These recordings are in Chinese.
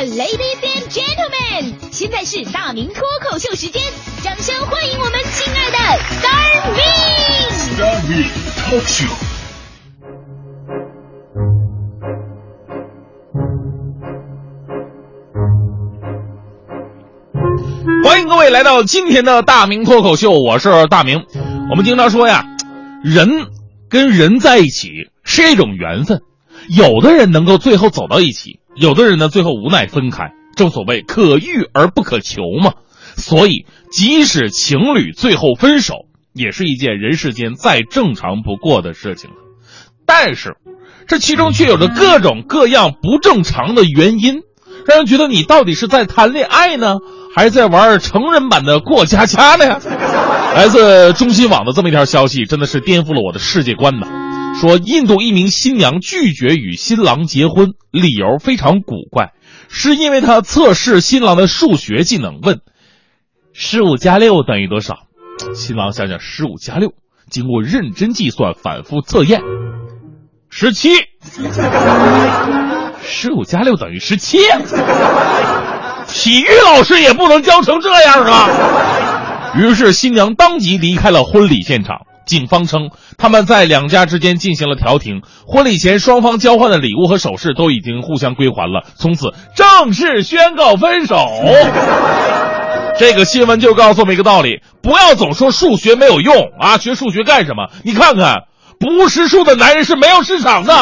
，Ladies and Gentlemen，现在是大明脱口秀时间，掌声欢迎我们亲爱的 Star Me。Star Me Talk Show。欢迎各位来到今天的大明脱口秀，我是大明。我们经常说呀，人跟人在一起是一种缘分，有的人能够最后走到一起，有的人呢最后无奈分开。正所谓可遇而不可求嘛，所以即使情侣最后分手，也是一件人世间再正常不过的事情了。但是，这其中却有着各种各样不正常的原因，让人觉得你到底是在谈恋爱呢？还是在玩成人版的过家家呢？来自中新网的这么一条消息，真的是颠覆了我的世界观呐！说印度一名新娘拒绝与新郎结婚，理由非常古怪，是因为她测试新郎的数学技能，问十五加六等于多少？新郎想想十五加六，经过认真计算、反复测验，十七。十五加六等于十七。体育老师也不能教成这样啊！于是新娘当即离开了婚礼现场。警方称，他们在两家之间进行了调停，婚礼前双方交换的礼物和首饰都已经互相归还了，从此正式宣告分手。这个新闻就告诉我们一个道理：不要总说数学没有用啊！学数学干什么？你看看，不识数的男人是没有市场的。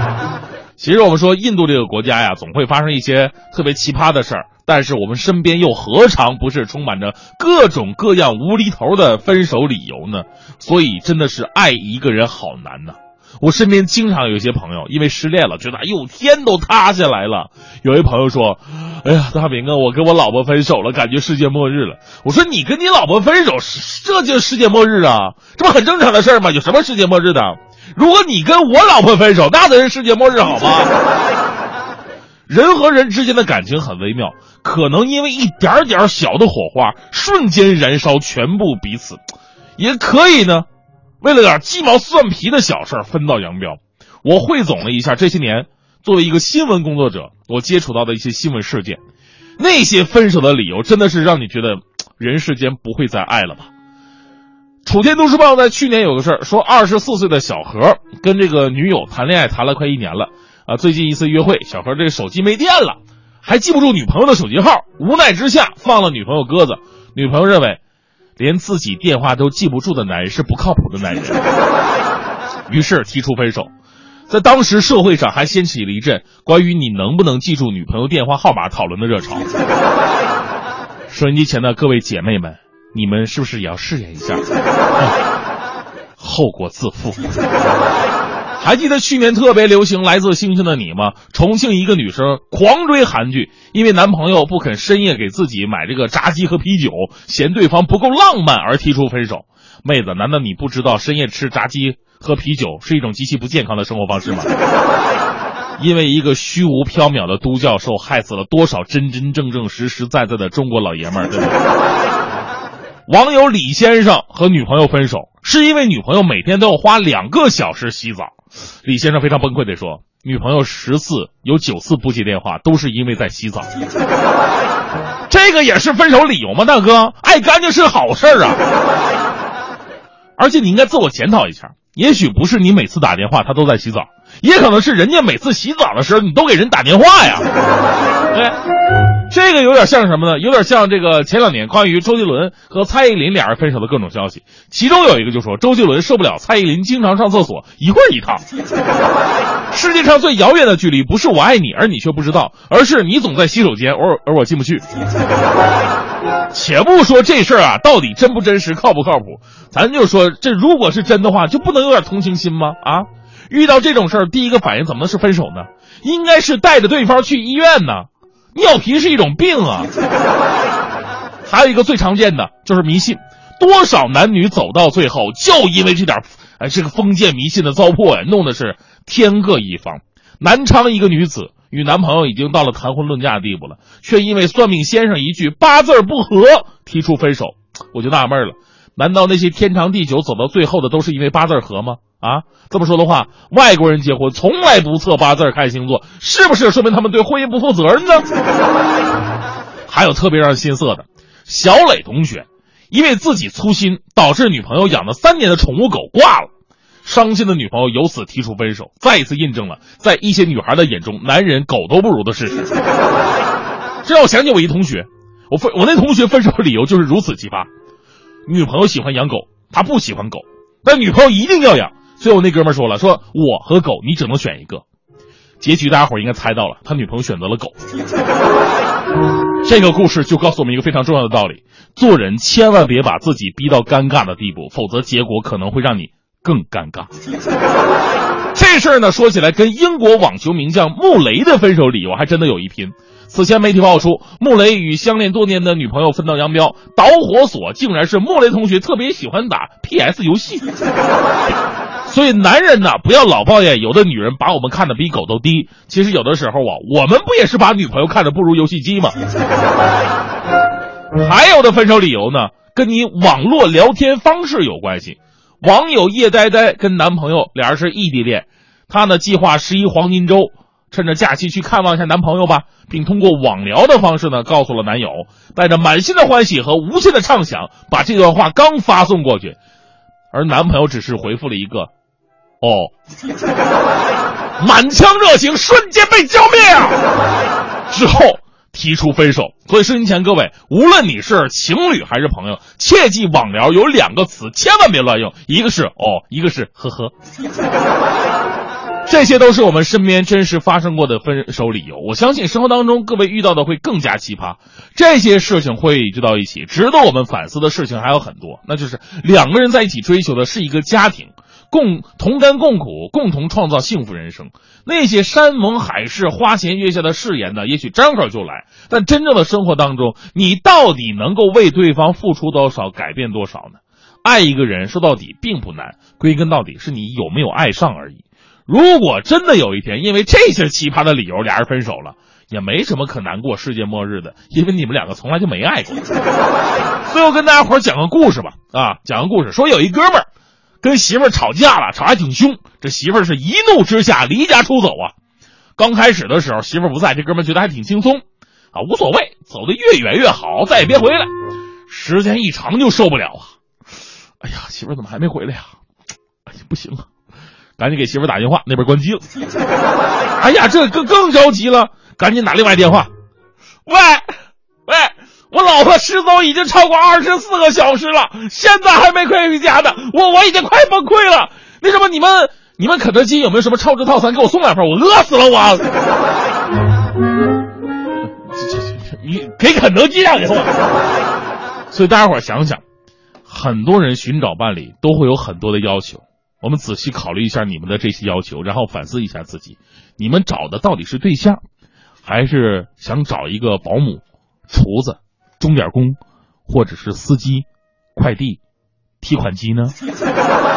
其实我们说印度这个国家呀，总会发生一些特别奇葩的事儿，但是我们身边又何尝不是充满着各种各样无厘头的分手理由呢？所以真的是爱一个人好难呐、我身边经常有些朋友因为失恋了，觉得哎呦天都塌下来了。有一朋友说：“哎呀，大明啊，我跟我老婆分手了，感觉世界末日了。”我说：“你跟你老婆分手，这就是世界末日啊？这不很正常的事儿吗？有什么世界末日的？”如果你跟我老婆分手，那才是世界末日，好吗？人和人之间的感情很微妙，可能因为一点点小的火花，瞬间燃烧全部彼此，也可以呢，为了点鸡毛蒜皮的小事儿分道扬镳。我汇总了一下这些年作为一个新闻工作者，我接触到的一些新闻事件，那些分手的理由真的是让你觉得人世间不会再爱了吧？楚天都市报在去年有个事儿，说二十四岁的小何跟这个女友谈恋爱谈了快一年了，啊，最近一次约会，小何这个手机没电了，还记不住女朋友的手机号，无奈之下放了女朋友鸽子。女朋友认为，连自己电话都记不住的男人是不靠谱的男人，于是提出分手。在当时社会上还掀起了一阵关于你能不能记住女朋友电话号码讨论的热潮。收音机前的各位姐妹们。你们是不是也要试验一下？后果自负。还记得去年特别流行《来自星星的你》吗？重庆一个女生狂追韩剧，因为男朋友不肯深夜给自己买这个炸鸡和啤酒，嫌对方不够浪漫而提出分手。妹子，难道你不知道深夜吃炸鸡喝啤酒是一种极其不健康的生活方式吗？因为一个虚无缥缈的都教授，害死了多少真真正正、实实在在的中国老爷们儿，对不对？网友李先生和女朋友分手，是因为女朋友每天都要花两个小时洗澡。李先生非常崩溃地说：“女朋友十次有九次不接电话，都是因为在洗澡。”这个也是分手理由吗，大哥？爱干净是好事儿啊！而且你应该自我检讨一下，也许不是你每次打电话他都在洗澡，也可能是人家每次洗澡的时候你都给人打电话呀。对。这个有点像什么呢？有点像这个前两年关于周杰伦和蔡依林俩人分手的各种消息，其中有一个就说周杰伦受不了蔡依林经常上厕所一会儿一趟。世界上最遥远的距离不是我爱你而你却不知道，而是你总在洗手间，而而我进不去。且不说这事儿啊到底真不真实、靠不靠谱，咱就说这如果是真的话，就不能有点同情心吗？啊，遇到这种事儿，第一个反应怎么能是分手呢？应该是带着对方去医院呢。尿频是一种病啊，还有一个最常见的就是迷信，多少男女走到最后就因为这点，哎，这个封建迷信的糟粕呀，弄的是天各一方。南昌一个女子与男朋友已经到了谈婚论嫁的地步了，却因为算命先生一句八字不合提出分手。我就纳闷了，难道那些天长地久走到最后的都是因为八字合吗？啊，这么说的话，外国人结婚从来不测八字看星座，是不是说明他们对婚姻不负责任呢？还有特别让人心塞的，小磊同学，因为自己粗心，导致女朋友养了三年的宠物狗挂了，伤心的女朋友由此提出分手，再一次印证了在一些女孩的眼中，男人狗都不如的事实。这让我想起我一同学，我分我那同学分手的理由就是如此奇葩，女朋友喜欢养狗，他不喜欢狗，但女朋友一定要养。最后那哥们说了，说我和狗你只能选一个。结局大家伙应该猜到了，他女朋友选择了狗。这个故事就告诉我们一个非常重要的道理：做人千万别把自己逼到尴尬的地步，否则结果可能会让你更尴尬。这事儿呢，说起来跟英国网球名将穆雷的分手理由还真的有一拼。此前媒体爆出，穆雷与相恋多年的女朋友分道扬镳，导火索竟然是穆雷同学特别喜欢打 PS 游戏。所以男人呢，不要老抱怨有的女人把我们看得比狗都低。其实有的时候啊，我们不也是把女朋友看得不如游戏机吗？还有的分手理由呢，跟你网络聊天方式有关系。网友叶呆呆跟男朋友俩人是异地恋，她呢计划十一黄金周，趁着假期去看望一下男朋友吧，并通过网聊的方式呢告诉了男友，带着满心的欢喜和无限的畅想，把这段话刚发送过去，而男朋友只是回复了一个。哦，满腔热情瞬间被浇灭！之后提出分手。所以，收音前各位，无论你是情侣还是朋友，切记网聊有两个词，千万别乱用，一个是哦，一个是呵呵。这些都是我们身边真实发生过的分手理由。我相信生活当中各位遇到的会更加奇葩。这些事情汇聚到一起，值得我们反思的事情还有很多。那就是两个人在一起追求的是一个家庭。共同甘共苦，共同创造幸福人生。那些山盟海誓、花前月下的誓言呢？也许张口就来，但真正的生活当中，你到底能够为对方付出多少、改变多少呢？爱一个人说到底并不难，归根到底是你有没有爱上而已。如果真的有一天因为这些奇葩的理由俩人分手了，也没什么可难过世界末日的，因为你们两个从来就没爱过。最后跟大家伙讲个故事吧，啊，讲个故事，说有一哥们儿。跟媳妇儿吵架了，吵还挺凶。这媳妇儿是一怒之下离家出走啊。刚开始的时候，媳妇儿不在，这哥们觉得还挺轻松，啊，无所谓，走得越远越好，再也别回来。时间一长就受不了啊。哎呀，媳妇儿怎么还没回来呀？哎呀，不行啊，赶紧给媳妇儿打电话，那边关机了。哎呀，这更更着急了，赶紧打另外电话。喂。我老婆失踪已经超过二十四个小时了，现在还没回家呢，我我已经快崩溃了。那什么，你们你们肯德基有没有什么超值套餐？给我送两份，我饿死了我。你给肯德基打电话。所以大家伙想想，很多人寻找伴侣都会有很多的要求，我们仔细考虑一下你们的这些要求，然后反思一下自己，你们找的到底是对象，还是想找一个保姆、厨子？钟点工，或者是司机、快递、提款机呢？